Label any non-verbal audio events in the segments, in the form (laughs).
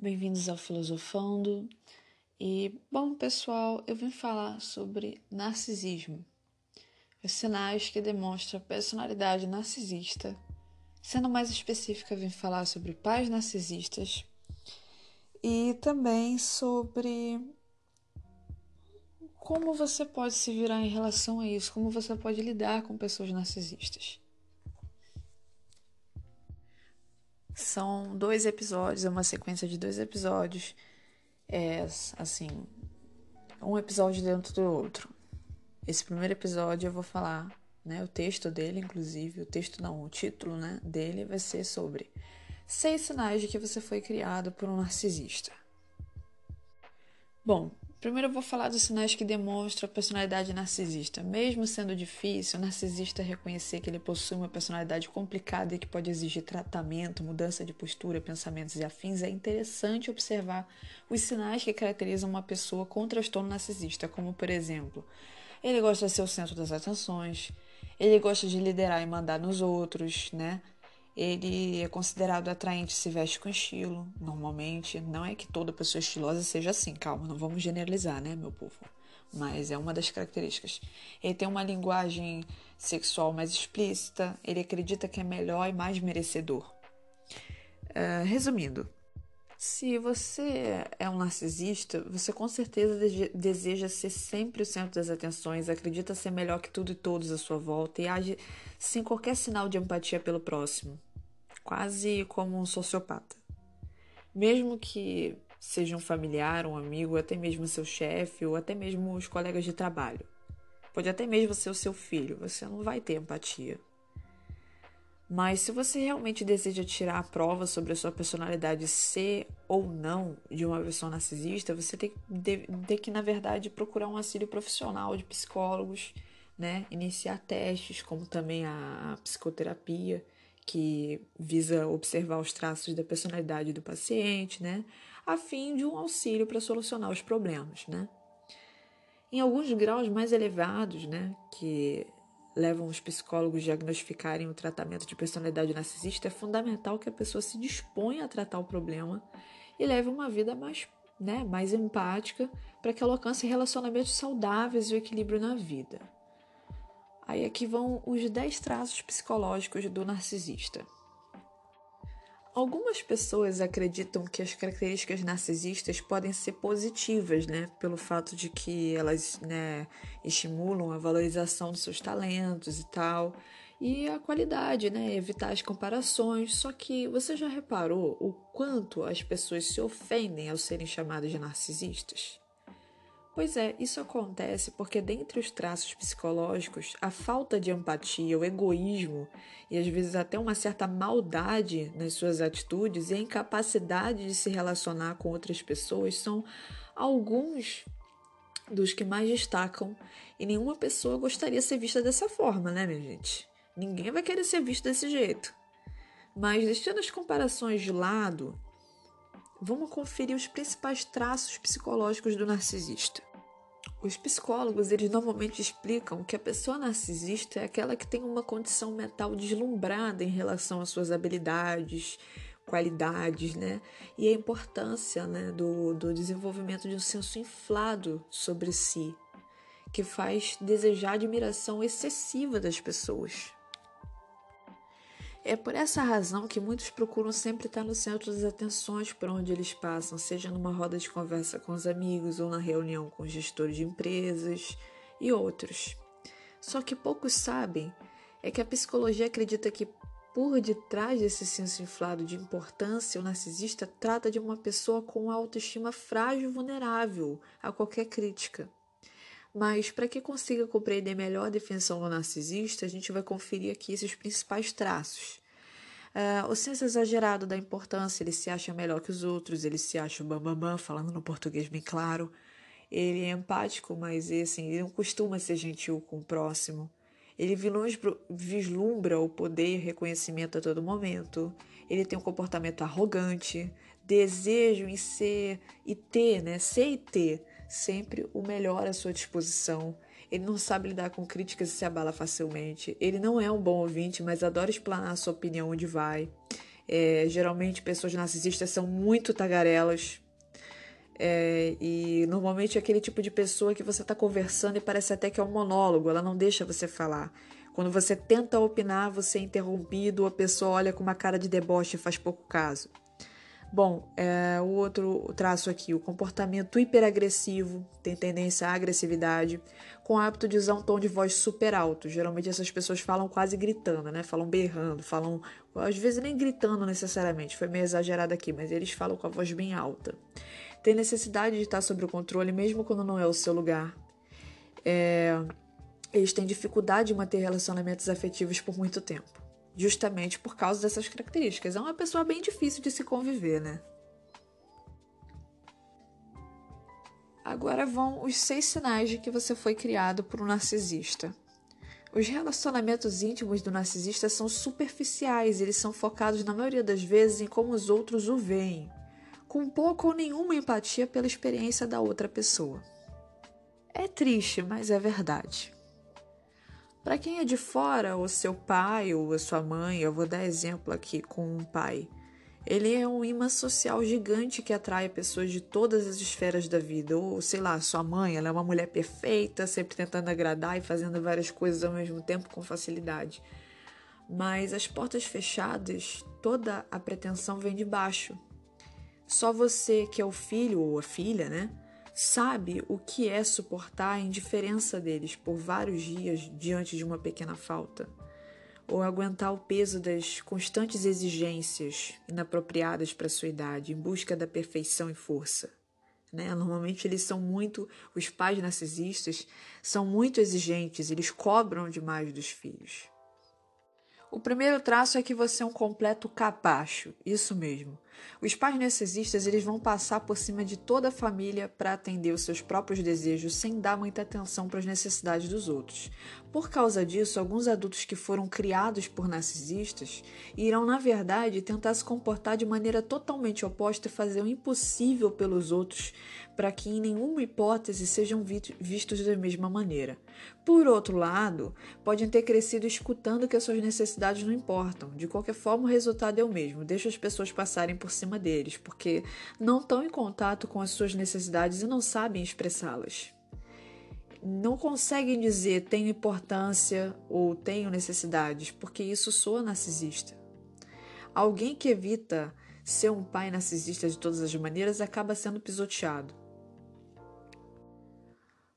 bem-vindos ao Filosofando. E, bom, pessoal, eu vim falar sobre narcisismo. Os sinais que demonstram personalidade narcisista. Sendo mais específica, eu vim falar sobre pais narcisistas e também sobre como você pode se virar em relação a isso, como você pode lidar com pessoas narcisistas. São dois episódios, é uma sequência de dois episódios. É assim, um episódio dentro do outro. Esse primeiro episódio eu vou falar, né, o texto dele, inclusive, o texto não, o título, né, dele vai ser sobre seis sinais de que você foi criado por um narcisista. Bom, Primeiro eu vou falar dos sinais que demonstram a personalidade narcisista. Mesmo sendo difícil, o narcisista reconhecer que ele possui uma personalidade complicada e que pode exigir tratamento, mudança de postura, pensamentos e afins, é interessante observar os sinais que caracterizam uma pessoa com transtorno narcisista, como por exemplo, ele gosta de ser o centro das atenções, ele gosta de liderar e mandar nos outros, né? Ele é considerado atraente se veste com estilo, normalmente. Não é que toda pessoa estilosa seja assim, calma, não vamos generalizar, né, meu povo? Mas é uma das características. Ele tem uma linguagem sexual mais explícita, ele acredita que é melhor e mais merecedor. Uh, resumindo, se você é um narcisista, você com certeza deseja ser sempre o centro das atenções, acredita ser melhor que tudo e todos à sua volta e age sem qualquer sinal de empatia pelo próximo quase como um sociopata. Mesmo que seja um familiar, um amigo, até mesmo seu chefe ou até mesmo os colegas de trabalho. Pode até mesmo ser o seu filho, você não vai ter empatia. Mas se você realmente deseja tirar a prova sobre a sua personalidade ser ou não de uma pessoa narcisista, você tem, tem que, na verdade, procurar um auxílio profissional de psicólogos, né? Iniciar testes, como também a, a psicoterapia que visa observar os traços da personalidade do paciente, né, a fim de um auxílio para solucionar os problemas, né. Em alguns graus mais elevados, né, que levam os psicólogos a diagnosticarem o tratamento de personalidade narcisista, é fundamental que a pessoa se disponha a tratar o problema e leve uma vida mais, né, mais empática para que ela alcance relacionamentos saudáveis e o equilíbrio na vida. Aí aqui vão os 10 traços psicológicos do narcisista. Algumas pessoas acreditam que as características narcisistas podem ser positivas, né, pelo fato de que elas, né, estimulam a valorização dos seus talentos e tal, e a qualidade, né, evitar as comparações. Só que você já reparou o quanto as pessoas se ofendem ao serem chamadas de narcisistas? Pois é, isso acontece porque, dentre os traços psicológicos, a falta de empatia, o egoísmo e às vezes até uma certa maldade nas suas atitudes e a incapacidade de se relacionar com outras pessoas são alguns dos que mais destacam e nenhuma pessoa gostaria de ser vista dessa forma, né, minha gente? Ninguém vai querer ser visto desse jeito. Mas deixando as comparações de lado, vamos conferir os principais traços psicológicos do narcisista. Os psicólogos, eles normalmente explicam que a pessoa narcisista é aquela que tem uma condição mental deslumbrada em relação às suas habilidades, qualidades, né? E a importância né, do, do desenvolvimento de um senso inflado sobre si, que faz desejar admiração excessiva das pessoas. É por essa razão que muitos procuram sempre estar no centro das atenções por onde eles passam, seja numa roda de conversa com os amigos ou na reunião com gestores de empresas e outros. Só que poucos sabem é que a psicologia acredita que por detrás desse senso inflado de importância, o narcisista trata de uma pessoa com autoestima frágil e vulnerável a qualquer crítica. Mas para que consiga compreender melhor a definição do narcisista, a gente vai conferir aqui esses principais traços. Uh, o senso exagerado da importância, ele se acha melhor que os outros, ele se acha bambambam, bam, bam, falando no português bem claro. Ele é empático, mas assim, ele não costuma ser gentil com o próximo. Ele vislumbra o poder e reconhecimento a todo momento. Ele tem um comportamento arrogante, desejo em ser e ter, né? Ser e ter sempre o melhor à sua disposição. Ele não sabe lidar com críticas e se abala facilmente. Ele não é um bom ouvinte, mas adora explanar a sua opinião onde vai. É, geralmente, pessoas narcisistas são muito tagarelas. É, e normalmente é aquele tipo de pessoa que você está conversando e parece até que é um monólogo, ela não deixa você falar. Quando você tenta opinar, você é interrompido, a pessoa olha com uma cara de deboche e faz pouco caso. Bom, é, o outro traço aqui, o comportamento hiperagressivo, tem tendência à agressividade, com hábito de usar um tom de voz super alto. Geralmente essas pessoas falam quase gritando, né? Falam berrando, falam, às vezes nem gritando necessariamente, foi meio exagerado aqui, mas eles falam com a voz bem alta. Tem necessidade de estar sob o controle mesmo quando não é o seu lugar. É, eles têm dificuldade em manter relacionamentos afetivos por muito tempo justamente por causa dessas características. É uma pessoa bem difícil de se conviver, né? Agora vão os seis sinais de que você foi criado por um narcisista. Os relacionamentos íntimos do narcisista são superficiais, eles são focados na maioria das vezes em como os outros o veem, com pouca ou nenhuma empatia pela experiência da outra pessoa. É triste, mas é verdade. Para quem é de fora, o seu pai ou a sua mãe, eu vou dar exemplo aqui com um pai. Ele é um imã social gigante que atrai pessoas de todas as esferas da vida. Ou, sei lá, sua mãe, ela é uma mulher perfeita, sempre tentando agradar e fazendo várias coisas ao mesmo tempo com facilidade. Mas as portas fechadas, toda a pretensão vem de baixo. Só você, que é o filho ou a filha, né? Sabe o que é suportar a indiferença deles por vários dias diante de uma pequena falta, ou aguentar o peso das constantes exigências inapropriadas para sua idade em busca da perfeição e força. Né? Normalmente eles são muito, os pais narcisistas são muito exigentes, eles cobram demais dos filhos. O primeiro traço é que você é um completo capacho, isso mesmo. Os pais narcisistas eles vão passar por cima de toda a família para atender os seus próprios desejos sem dar muita atenção para as necessidades dos outros. Por causa disso, alguns adultos que foram criados por narcisistas irão, na verdade, tentar se comportar de maneira totalmente oposta e fazer o impossível pelos outros para que, em nenhuma hipótese, sejam vistos da mesma maneira. Por outro lado, podem ter crescido escutando que as suas necessidades não importam. De qualquer forma, o resultado é o mesmo: deixa as pessoas passarem por cima deles, porque não estão em contato com as suas necessidades e não sabem expressá-las não conseguem dizer tenho importância ou tenho necessidades, porque isso soa narcisista. Alguém que evita ser um pai narcisista de todas as maneiras acaba sendo pisoteado.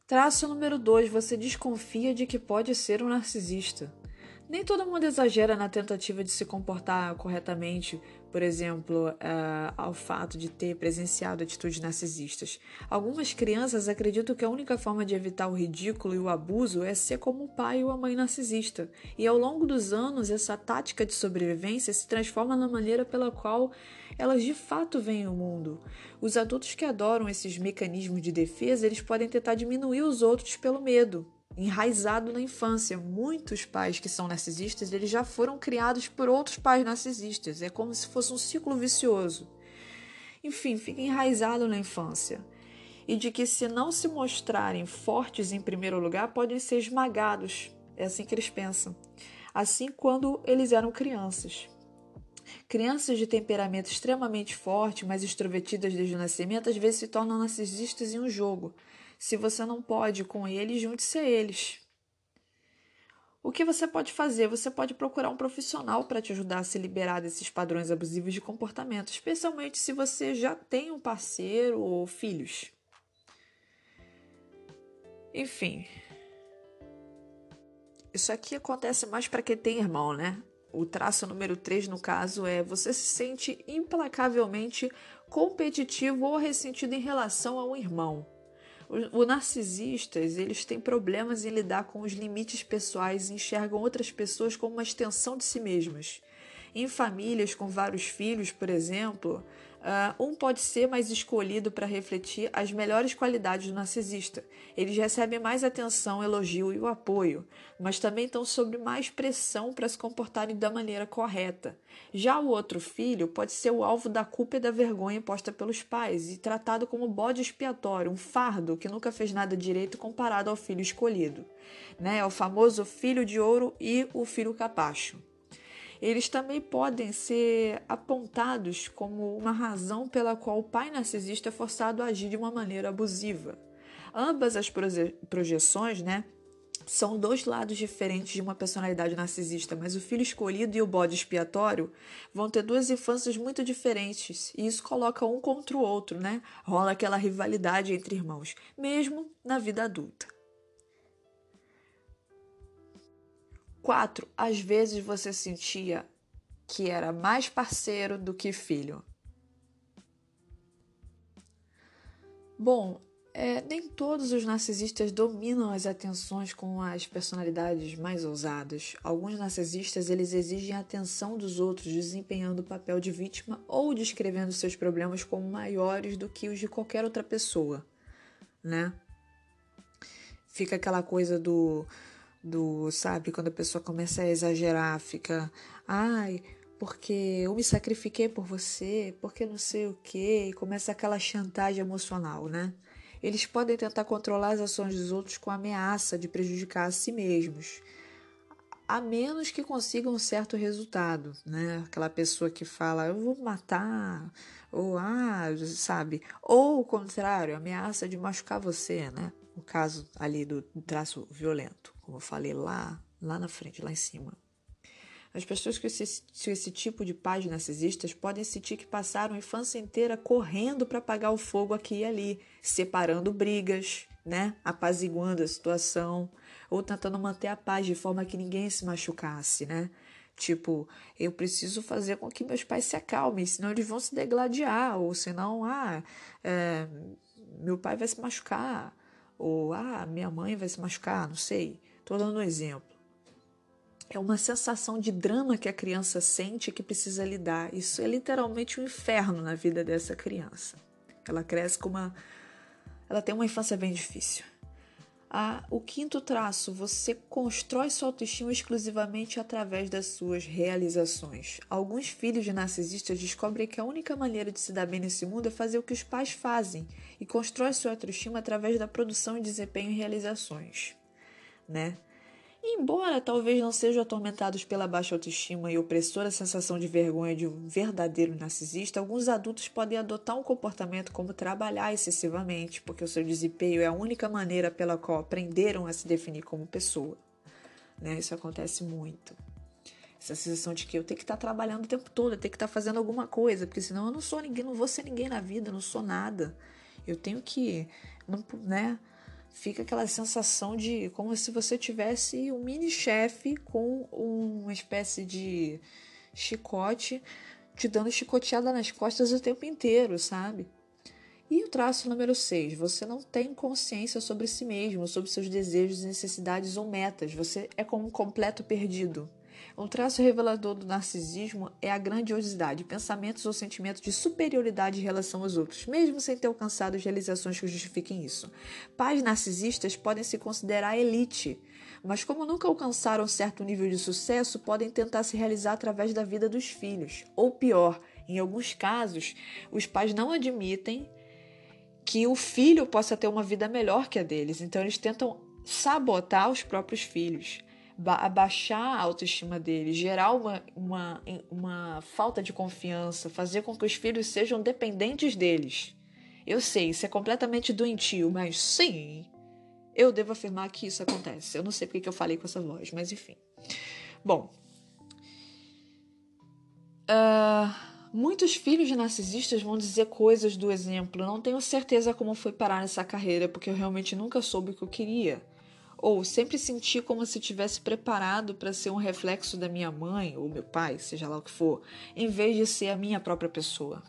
Traço número 2: você desconfia de que pode ser um narcisista. Nem todo mundo exagera na tentativa de se comportar corretamente, por exemplo, uh, ao fato de ter presenciado atitudes narcisistas. Algumas crianças acreditam que a única forma de evitar o ridículo e o abuso é ser como o pai ou a mãe narcisista. E ao longo dos anos, essa tática de sobrevivência se transforma na maneira pela qual elas de fato veem o mundo. Os adultos que adoram esses mecanismos de defesa, eles podem tentar diminuir os outros pelo medo, enraizado na infância. Muitos pais que são narcisistas, eles já foram criados por outros pais narcisistas. É como se fosse um ciclo vicioso. Enfim, fica enraizado na infância. E de que se não se mostrarem fortes em primeiro lugar, podem ser esmagados. É assim que eles pensam. Assim quando eles eram crianças. Crianças de temperamento extremamente forte, mas extrovertidas desde o nascimento, às vezes se tornam narcisistas em um jogo. Se você não pode com eles, junte-se a eles. O que você pode fazer? Você pode procurar um profissional para te ajudar a se liberar desses padrões abusivos de comportamento, especialmente se você já tem um parceiro ou filhos. Enfim. Isso aqui acontece mais para quem tem irmão, né? O traço número 3, no caso, é você se sente implacavelmente competitivo ou ressentido em relação a um irmão. Os narcisistas, eles têm problemas em lidar com os limites pessoais e enxergam outras pessoas como uma extensão de si mesmas. Em famílias com vários filhos, por exemplo, Uh, um pode ser mais escolhido para refletir as melhores qualidades do narcisista. Eles recebem mais atenção, elogio e o apoio, mas também estão sob mais pressão para se comportarem da maneira correta. Já o outro filho pode ser o alvo da culpa e da vergonha posta pelos pais e tratado como bode expiatório, um fardo que nunca fez nada direito comparado ao filho escolhido. Né? É o famoso filho de ouro e o filho capacho. Eles também podem ser apontados como uma razão pela qual o pai narcisista é forçado a agir de uma maneira abusiva. Ambas as projeções, né, são dois lados diferentes de uma personalidade narcisista, mas o filho escolhido e o bode expiatório vão ter duas infâncias muito diferentes e isso coloca um contra o outro, né? Rola aquela rivalidade entre irmãos, mesmo na vida adulta. Quatro, às vezes você sentia que era mais parceiro do que filho. Bom, é, nem todos os narcisistas dominam as atenções com as personalidades mais ousadas. Alguns narcisistas eles exigem a atenção dos outros, desempenhando o papel de vítima ou descrevendo seus problemas como maiores do que os de qualquer outra pessoa, né? Fica aquela coisa do do, sabe, quando a pessoa começa a exagerar, fica, ai, porque eu me sacrifiquei por você, porque não sei o quê, e começa aquela chantagem emocional, né? Eles podem tentar controlar as ações dos outros com a ameaça de prejudicar a si mesmos, a menos que consigam um certo resultado, né? Aquela pessoa que fala, eu vou matar, ou ah, sabe? Ou o contrário, ameaça de machucar você, né? O caso ali do traço violento, como eu falei lá, lá na frente, lá em cima. As pessoas com esse, esse tipo de pais narcisistas podem sentir que passaram a infância inteira correndo para apagar o fogo aqui e ali, separando brigas, né? apaziguando a situação, ou tentando manter a paz de forma que ninguém se machucasse, né? Tipo, eu preciso fazer com que meus pais se acalmem, senão eles vão se degladiar, ou senão, ah, é, meu pai vai se machucar, ou ah, minha mãe vai se machucar, não sei. Estou dando um exemplo. É uma sensação de drama que a criança sente que precisa lidar. Isso é literalmente um inferno na vida dessa criança. Ela cresce com uma. Ela tem uma infância bem difícil. O quinto traço, você constrói sua autoestima exclusivamente através das suas realizações. Alguns filhos de narcisistas descobrem que a única maneira de se dar bem nesse mundo é fazer o que os pais fazem e constrói sua autoestima através da produção e desempenho em realizações, né? Embora talvez não sejam atormentados pela baixa autoestima e opressora sensação de vergonha de um verdadeiro narcisista, alguns adultos podem adotar um comportamento como trabalhar excessivamente, porque o seu desempenho é a única maneira pela qual aprenderam a se definir como pessoa. Né? Isso acontece muito. Essa sensação de que eu tenho que estar trabalhando o tempo todo, eu tenho que estar fazendo alguma coisa, porque senão eu não sou ninguém, não vou ser ninguém na vida, não sou nada. Eu tenho que, né? Fica aquela sensação de como se você tivesse um mini chefe com uma espécie de chicote te dando chicoteada nas costas o tempo inteiro, sabe? E o traço número 6, você não tem consciência sobre si mesmo, sobre seus desejos, necessidades ou metas. Você é como um completo perdido. Um traço revelador do narcisismo é a grandiosidade, pensamentos ou sentimentos de superioridade em relação aos outros, mesmo sem ter alcançado realizações que justifiquem isso. Pais narcisistas podem se considerar elite, mas como nunca alcançaram certo nível de sucesso, podem tentar se realizar através da vida dos filhos. Ou pior, em alguns casos, os pais não admitem que o filho possa ter uma vida melhor que a deles, então eles tentam sabotar os próprios filhos abaixar a autoestima dele, gerar uma, uma, uma falta de confiança, fazer com que os filhos sejam dependentes deles. Eu sei, isso é completamente doentio, mas sim, eu devo afirmar que isso acontece. Eu não sei porque que eu falei com essa voz, mas enfim. Bom, uh, muitos filhos de narcisistas vão dizer coisas do exemplo. Não tenho certeza como foi parar nessa carreira, porque eu realmente nunca soube o que eu queria ou sempre senti como se tivesse preparado para ser um reflexo da minha mãe ou meu pai, seja lá o que for, em vez de ser a minha própria pessoa.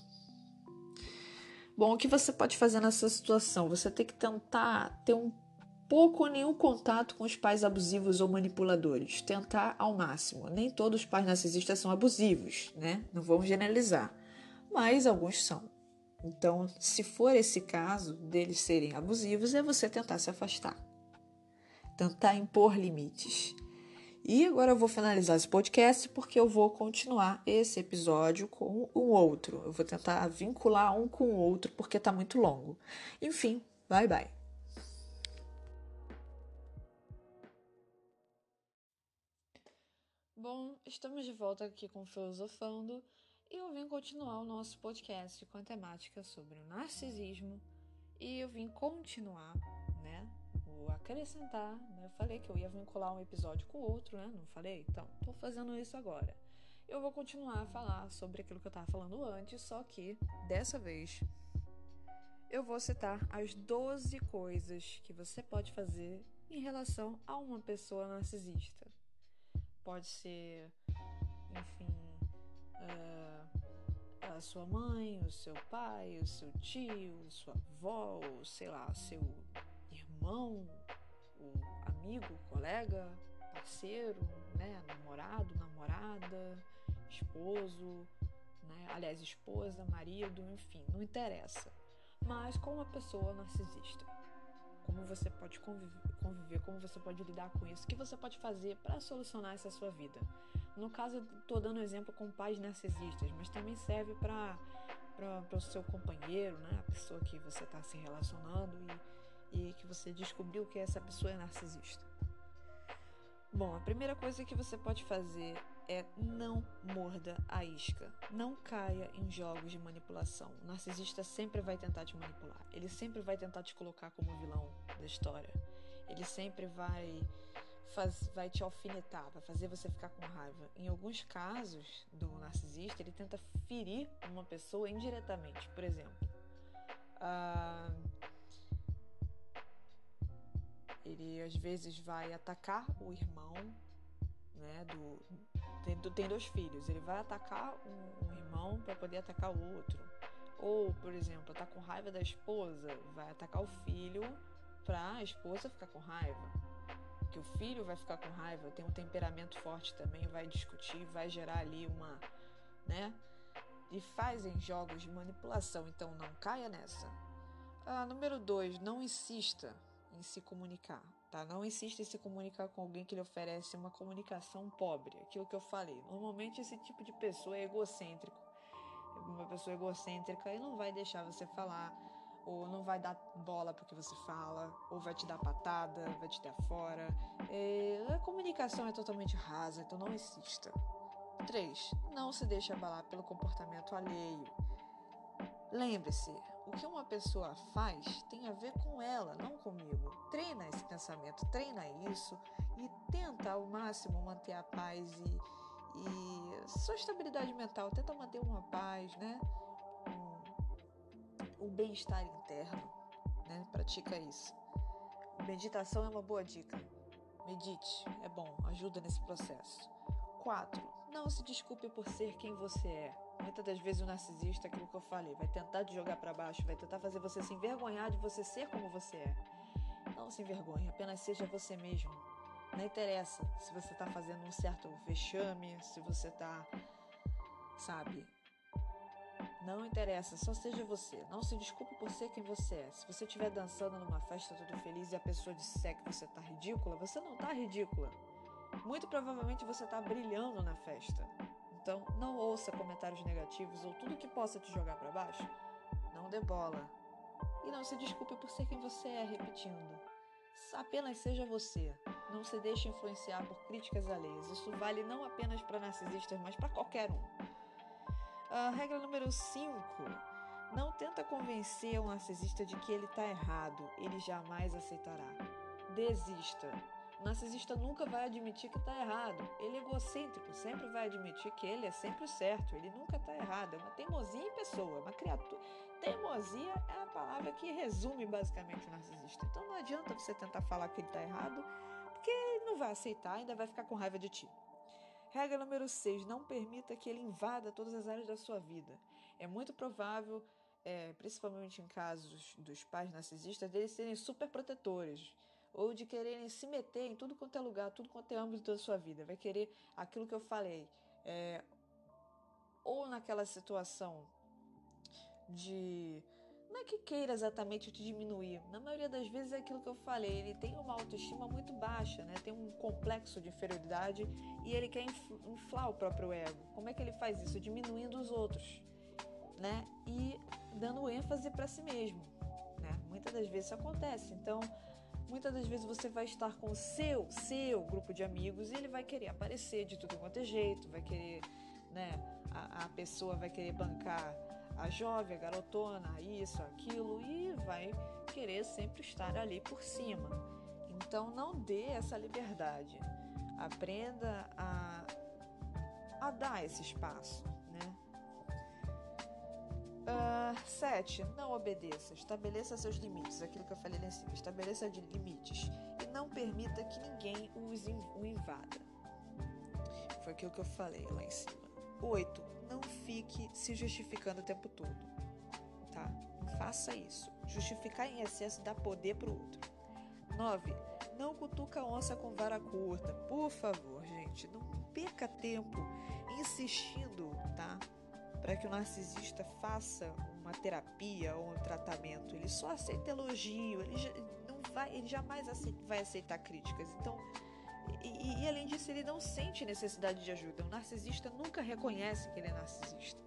Bom, o que você pode fazer nessa situação? Você tem que tentar ter um pouco ou nenhum contato com os pais abusivos ou manipuladores. Tentar ao máximo. Nem todos os pais narcisistas são abusivos, né? Não vamos generalizar. Mas alguns são. Então, se for esse caso deles serem abusivos, é você tentar se afastar tentar impor limites. E agora eu vou finalizar esse podcast porque eu vou continuar esse episódio com um outro. Eu vou tentar vincular um com o outro porque está muito longo. Enfim, bye bye. Bom, estamos de volta aqui com Filosofando e eu vim continuar o nosso podcast com a temática sobre o narcisismo e eu vim continuar, acrescentar, né? Eu falei que eu ia vincular um episódio com o outro, né? Não falei? Então, tô fazendo isso agora. Eu vou continuar a falar sobre aquilo que eu tava falando antes, só que dessa vez eu vou citar as 12 coisas que você pode fazer em relação a uma pessoa narcisista. Pode ser, enfim, uh, a sua mãe, o seu pai, o seu tio, sua avó, ou, sei lá, seu irmão, o amigo, colega, parceiro, né, namorado, namorada, esposo, né, aliás, esposa, marido, enfim, não interessa mas com uma pessoa narcisista. Como você pode conviver, conviver, como você pode lidar com isso, o que você pode fazer para solucionar essa sua vida. No caso, eu dando exemplo com pais narcisistas, mas também serve para o seu companheiro, né? a pessoa que você está se relacionando e, e que você descobriu que essa pessoa é narcisista. Bom, a primeira coisa que você pode fazer é não morda a isca. Não caia em jogos de manipulação. O narcisista sempre vai tentar te manipular. Ele sempre vai tentar te colocar como vilão da história. Ele sempre vai faz, vai te alfinetar, vai fazer você ficar com raiva. Em alguns casos do narcisista, ele tenta ferir uma pessoa indiretamente. Por exemplo, ele às vezes vai atacar o irmão, né? Do, tem, tem dois filhos, ele vai atacar um, um irmão para poder atacar o outro. Ou, por exemplo, tá com raiva da esposa, vai atacar o filho para a esposa ficar com raiva. Que o filho vai ficar com raiva, tem um temperamento forte também, vai discutir, vai gerar ali uma, né? E fazem jogos de manipulação, então não caia nessa. Ah, número dois, não insista em se comunicar, tá? Não insista em se comunicar com alguém que lhe oferece uma comunicação pobre, aquilo que eu falei. Normalmente esse tipo de pessoa é egocêntrico. Uma pessoa egocêntrica e não vai deixar você falar, ou não vai dar bola porque você fala, ou vai te dar patada, vai te dar fora. É, a comunicação é totalmente rasa, então não insista. 3. Não se deixe abalar pelo comportamento alheio. Lembre-se, o que uma pessoa faz tem a ver com ela, não comigo. Treina esse pensamento, treina isso e tenta ao máximo manter a paz e, e sua estabilidade mental. Tenta manter uma paz, né? Um, bem-estar interno, né? Pratica isso. Meditação é uma boa dica. Medite, é bom, ajuda nesse processo. 4. Não se desculpe por ser quem você é. Muitas das vezes o narcisista, aquilo que eu falei, vai tentar te jogar para baixo, vai tentar fazer você se envergonhar de você ser como você é. Não se envergonhe, apenas seja você mesmo. Não interessa se você tá fazendo um certo vexame, se você tá, sabe? Não interessa, só seja você. Não se desculpe por ser quem você é. Se você estiver dançando numa festa todo feliz e a pessoa disser que você tá ridícula, você não tá ridícula. Muito provavelmente você tá brilhando na festa. Então, não ouça comentários negativos ou tudo que possa te jogar para baixo. Não dê bola. E não se desculpe por ser quem você é, repetindo. Apenas seja você. Não se deixe influenciar por críticas alheias. Isso vale não apenas para narcisistas, mas para qualquer um. A regra número 5. Não tenta convencer um narcisista de que ele está errado. Ele jamais aceitará. Desista. O narcisista nunca vai admitir que está errado. Ele é egocêntrico, sempre vai admitir que ele é sempre o certo. Ele nunca está errado. É uma teimosia em pessoa, uma criatura. Teimosia é a palavra que resume basicamente o narcisista. Então não adianta você tentar falar que ele está errado, porque ele não vai aceitar, ainda vai ficar com raiva de ti. Regra número 6. Não permita que ele invada todas as áreas da sua vida. É muito provável, é, principalmente em casos dos pais narcisistas, deles serem super protetores ou de quererem se meter em tudo quanto é lugar, tudo quanto é âmbito da sua vida. Vai querer aquilo que eu falei, é, ou naquela situação de. Não é que queira exatamente te diminuir. Na maioria das vezes é aquilo que eu falei. Ele tem uma autoestima muito baixa, né? Tem um complexo de inferioridade e ele quer inflar o próprio ego. Como é que ele faz isso? Diminuindo os outros, né? E dando ênfase para si mesmo, né? Muitas das vezes isso acontece. Então, muitas das vezes você vai estar com o seu, seu grupo de amigos e ele vai querer aparecer de tudo quanto é jeito, vai querer, né? A, a pessoa vai querer bancar a jovem, a garotona, isso, aquilo e vai querer sempre estar ali por cima. Então não dê essa liberdade. Aprenda a, a dar esse espaço. Uh, sete, não obedeça. Estabeleça seus limites. Aquilo que eu falei lá em cima. Estabeleça limites. E não permita que ninguém os o invada. Foi aquilo que eu falei lá em cima. Oito, não fique se justificando o tempo todo. Tá? Faça isso. Justificar em excesso dá poder pro outro. Nove, não cutuca a onça com vara curta. Por favor, gente, não perca tempo insistindo, tá? Para que o narcisista faça uma terapia ou um tratamento. Ele só aceita elogio, ele, não vai, ele jamais aceita, vai aceitar críticas. Então, e, e, além disso, ele não sente necessidade de ajuda. O narcisista nunca reconhece que ele é narcisista.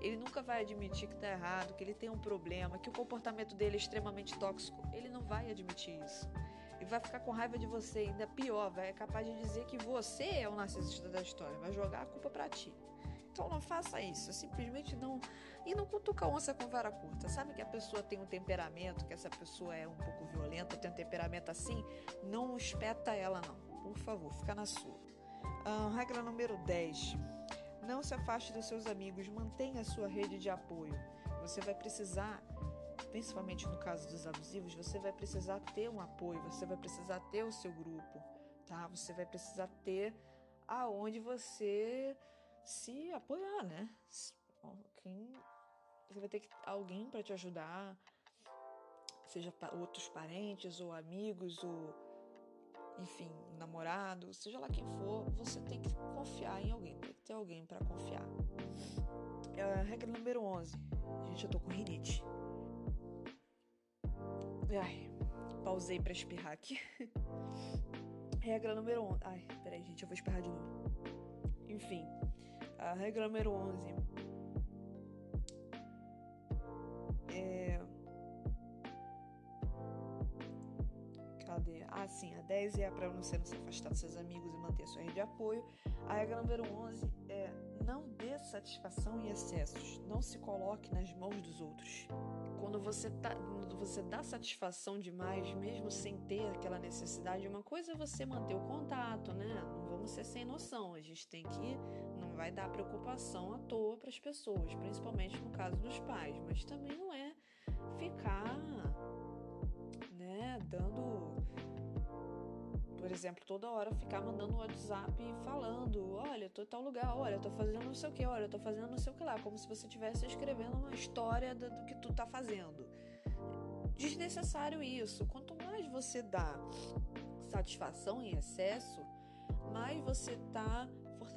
Ele nunca vai admitir que está errado, que ele tem um problema, que o comportamento dele é extremamente tóxico. Ele não vai admitir isso. E vai ficar com raiva de você, ainda pior, vai é capaz de dizer que você é o narcisista da história, vai jogar a culpa para ti. Então não faça isso, simplesmente não. E não cutuca onça com vara curta. Sabe que a pessoa tem um temperamento, que essa pessoa é um pouco violenta, tem um temperamento assim? Não espeta ela, não. Por favor, fica na sua. Ah, regra número 10. Não se afaste dos seus amigos, mantenha a sua rede de apoio. Você vai precisar, principalmente no caso dos abusivos, você vai precisar ter um apoio, você vai precisar ter o seu grupo, tá? Você vai precisar ter aonde você se apoiar, né? Quem você vai ter que alguém para te ajudar, seja outros parentes ou amigos ou enfim, namorado, seja lá quem for, você tem que confiar em alguém, tem que ter alguém para confiar. É regra número 11. Gente, eu tô com rinite. Ai, pausei para espirrar aqui. (laughs) regra número 11. Ai, peraí, gente, eu vou espirrar de novo. Enfim, a regra número 11 é. Cadê? Ah, sim, a 10 é para você não se afastar dos seus amigos e manter a sua rede de apoio. A regra número 11 é não dê satisfação em excessos, não se coloque nas mãos dos outros. Quando você, tá, quando você dá satisfação demais, mesmo sem ter aquela necessidade, uma coisa é você manter o contato, né? Não vamos ser sem noção. A gente tem que. Vai dar preocupação à toa para as pessoas, principalmente no caso dos pais, mas também não é ficar, né, dando por exemplo, toda hora ficar mandando um WhatsApp falando: olha, tô em tal lugar, olha, tô fazendo não sei o que, olha, tô fazendo não sei o que lá, como se você estivesse escrevendo uma história do, do que tu tá fazendo. Desnecessário isso. Quanto mais você dá satisfação em excesso, mais você tá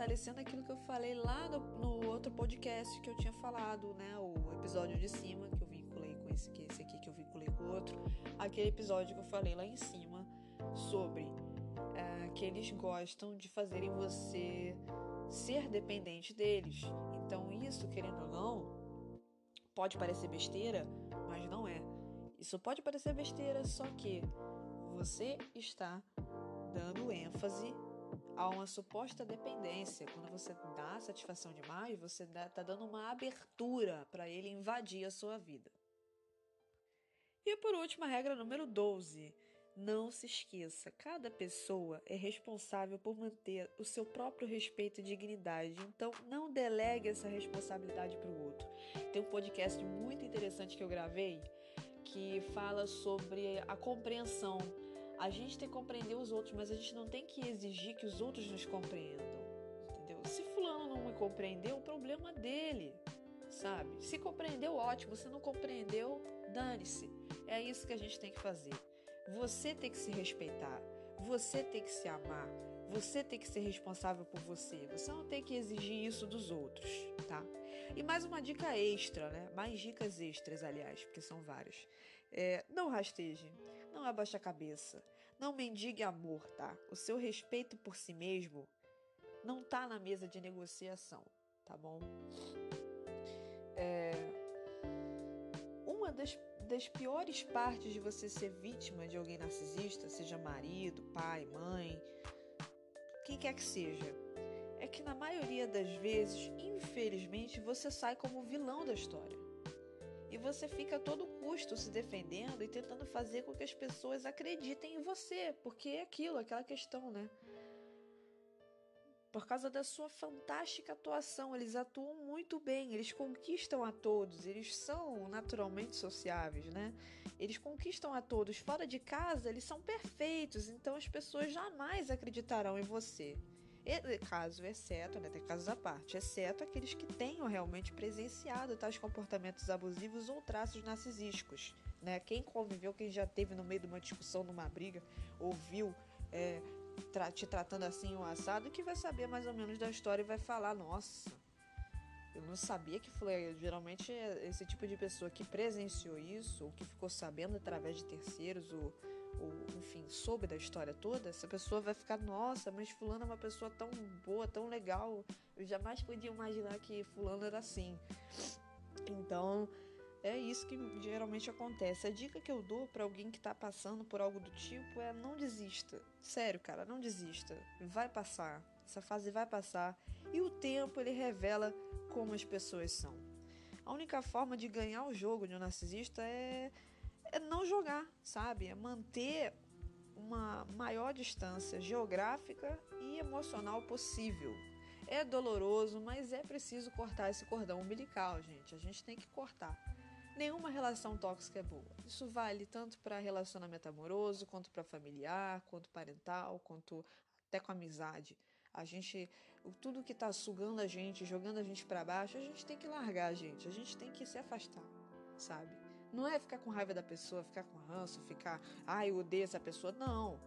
fortalecendo aquilo que eu falei lá no, no, outro podcast que eu tinha falado, né? O episódio de cima, que eu vinculei com esse aqui, esse aqui que eu vinculei com o outro. Aquele episódio que eu falei lá em cima sobre é, que eles gostam de fazerem você ser dependente deles. Então, isso, querendo ou não, pode parecer besteira, mas não é. Isso pode parecer besteira, só que você está dando ênfase a uma suposta dependência. Quando você dá satisfação demais, você está dando uma abertura para ele invadir a sua vida. E por último, a regra número 12 não se esqueça, cada pessoa é responsável por manter o seu próprio respeito e dignidade, então não delegue essa responsabilidade para o outro. Tem um podcast muito interessante que eu gravei que fala sobre a compreensão. A gente tem que compreender os outros, mas a gente não tem que exigir que os outros nos compreendam. Entendeu? Se fulano não me compreendeu, o problema é dele, sabe? Se compreendeu, ótimo. Se não compreendeu, dane-se. É isso que a gente tem que fazer. Você tem que se respeitar, você tem que se amar, você tem que ser responsável por você. Você não tem que exigir isso dos outros, tá? E mais uma dica extra, né? Mais dicas extras, aliás, porque são várias. É, não rasteje, não abaixe a cabeça, não mendigue amor, tá? O seu respeito por si mesmo não tá na mesa de negociação, tá bom? É, uma das, das piores partes de você ser vítima de alguém narcisista, seja marido, pai, mãe, quem quer que seja, é que na maioria das vezes, infelizmente, você sai como vilão da história. Você fica a todo custo se defendendo e tentando fazer com que as pessoas acreditem em você, porque é aquilo, aquela questão, né? Por causa da sua fantástica atuação, eles atuam muito bem, eles conquistam a todos, eles são naturalmente sociáveis, né? Eles conquistam a todos. Fora de casa, eles são perfeitos, então as pessoas jamais acreditarão em você. Caso, exceto, né, tem casos à parte, exceto aqueles que tenham realmente presenciado tais comportamentos abusivos ou traços narcisísticos. Né? Quem conviveu, quem já teve no meio de uma discussão, numa briga, ouviu é, tra te tratando assim o assado, que vai saber mais ou menos da história e vai falar, nossa, eu não sabia que foi. Geralmente esse tipo de pessoa que presenciou isso, ou que ficou sabendo através de terceiros, ou ou enfim, soube da história toda, essa pessoa vai ficar, nossa, mas fulano é uma pessoa tão boa, tão legal. Eu jamais podia imaginar que fulano era assim. Então, é isso que geralmente acontece. A dica que eu dou para alguém que tá passando por algo do tipo é não desista. Sério, cara, não desista. Vai passar. Essa fase vai passar e o tempo ele revela como as pessoas são. A única forma de ganhar o jogo de um narcisista é é não jogar, sabe? É manter uma maior distância geográfica e emocional possível. É doloroso, mas é preciso cortar esse cordão umbilical, gente. A gente tem que cortar. Nenhuma relação tóxica é boa. Isso vale tanto para relacionamento amoroso, quanto para familiar, quanto parental, quanto até com amizade. A gente, tudo que está sugando a gente, jogando a gente para baixo, a gente tem que largar, gente. A gente tem que se afastar, sabe? Não é ficar com raiva da pessoa, ficar com ranço, ficar, ai, eu odeio essa pessoa. Não.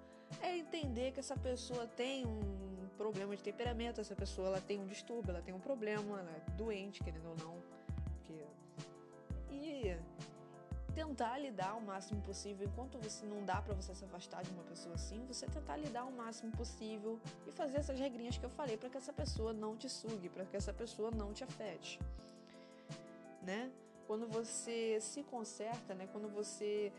É entender que essa pessoa tem um problema de temperamento, essa pessoa ela tem um distúrbio, ela tem um problema, ela é doente, querendo ou não. Porque... E tentar lidar o máximo possível, enquanto você não dá para você se afastar de uma pessoa assim, você tentar lidar o máximo possível e fazer essas regrinhas que eu falei para que essa pessoa não te sugue, para que essa pessoa não te afete, né? Quando você se conserta, né? quando você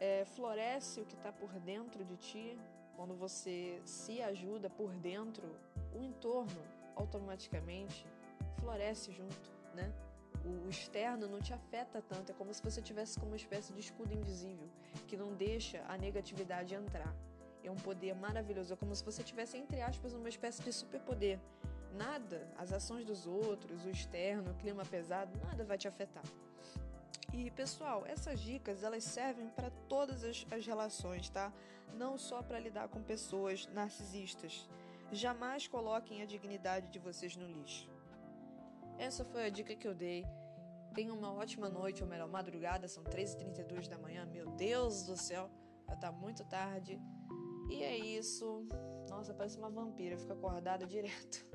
é, floresce o que está por dentro de ti, quando você se ajuda por dentro, o entorno automaticamente floresce junto, né? O externo não te afeta tanto, é como se você tivesse como uma espécie de escudo invisível que não deixa a negatividade entrar. É um poder maravilhoso, é como se você tivesse entre aspas uma espécie de superpoder Nada, as ações dos outros, o externo, o clima pesado, nada vai te afetar. E pessoal, essas dicas elas servem para todas as, as relações, tá? Não só para lidar com pessoas narcisistas. Jamais coloquem a dignidade de vocês no lixo. Essa foi a dica que eu dei. Tenha uma ótima noite, ou melhor, madrugada, são 3h32 da manhã. Meu Deus do céu, já tá muito tarde. E é isso. Nossa, parece uma vampira, fica acordada direto. (laughs)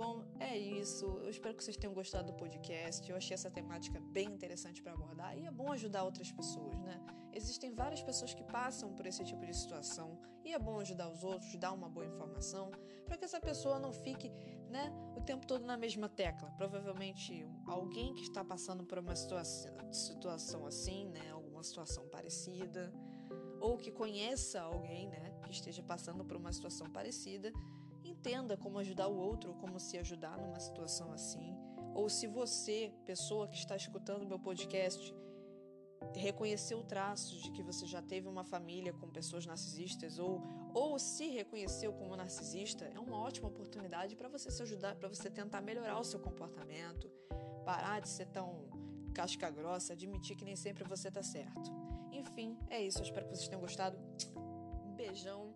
Bom, é isso. Eu espero que vocês tenham gostado do podcast. Eu achei essa temática bem interessante para abordar e é bom ajudar outras pessoas, né? Existem várias pessoas que passam por esse tipo de situação e é bom ajudar os outros, dar uma boa informação para que essa pessoa não fique, né, o tempo todo na mesma tecla. Provavelmente alguém que está passando por uma situação, situação assim, né, alguma situação parecida, ou que conheça alguém, né, que esteja passando por uma situação parecida Entenda como ajudar o outro, como se ajudar numa situação assim. Ou se você, pessoa que está escutando meu podcast, reconheceu traços de que você já teve uma família com pessoas narcisistas ou, ou se reconheceu como narcisista, é uma ótima oportunidade para você se ajudar, para você tentar melhorar o seu comportamento, parar de ser tão casca grossa, admitir que nem sempre você está certo. Enfim, é isso. Eu espero que vocês tenham gostado. Um beijão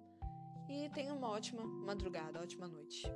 e tenha uma ótima madrugada, ótima noite.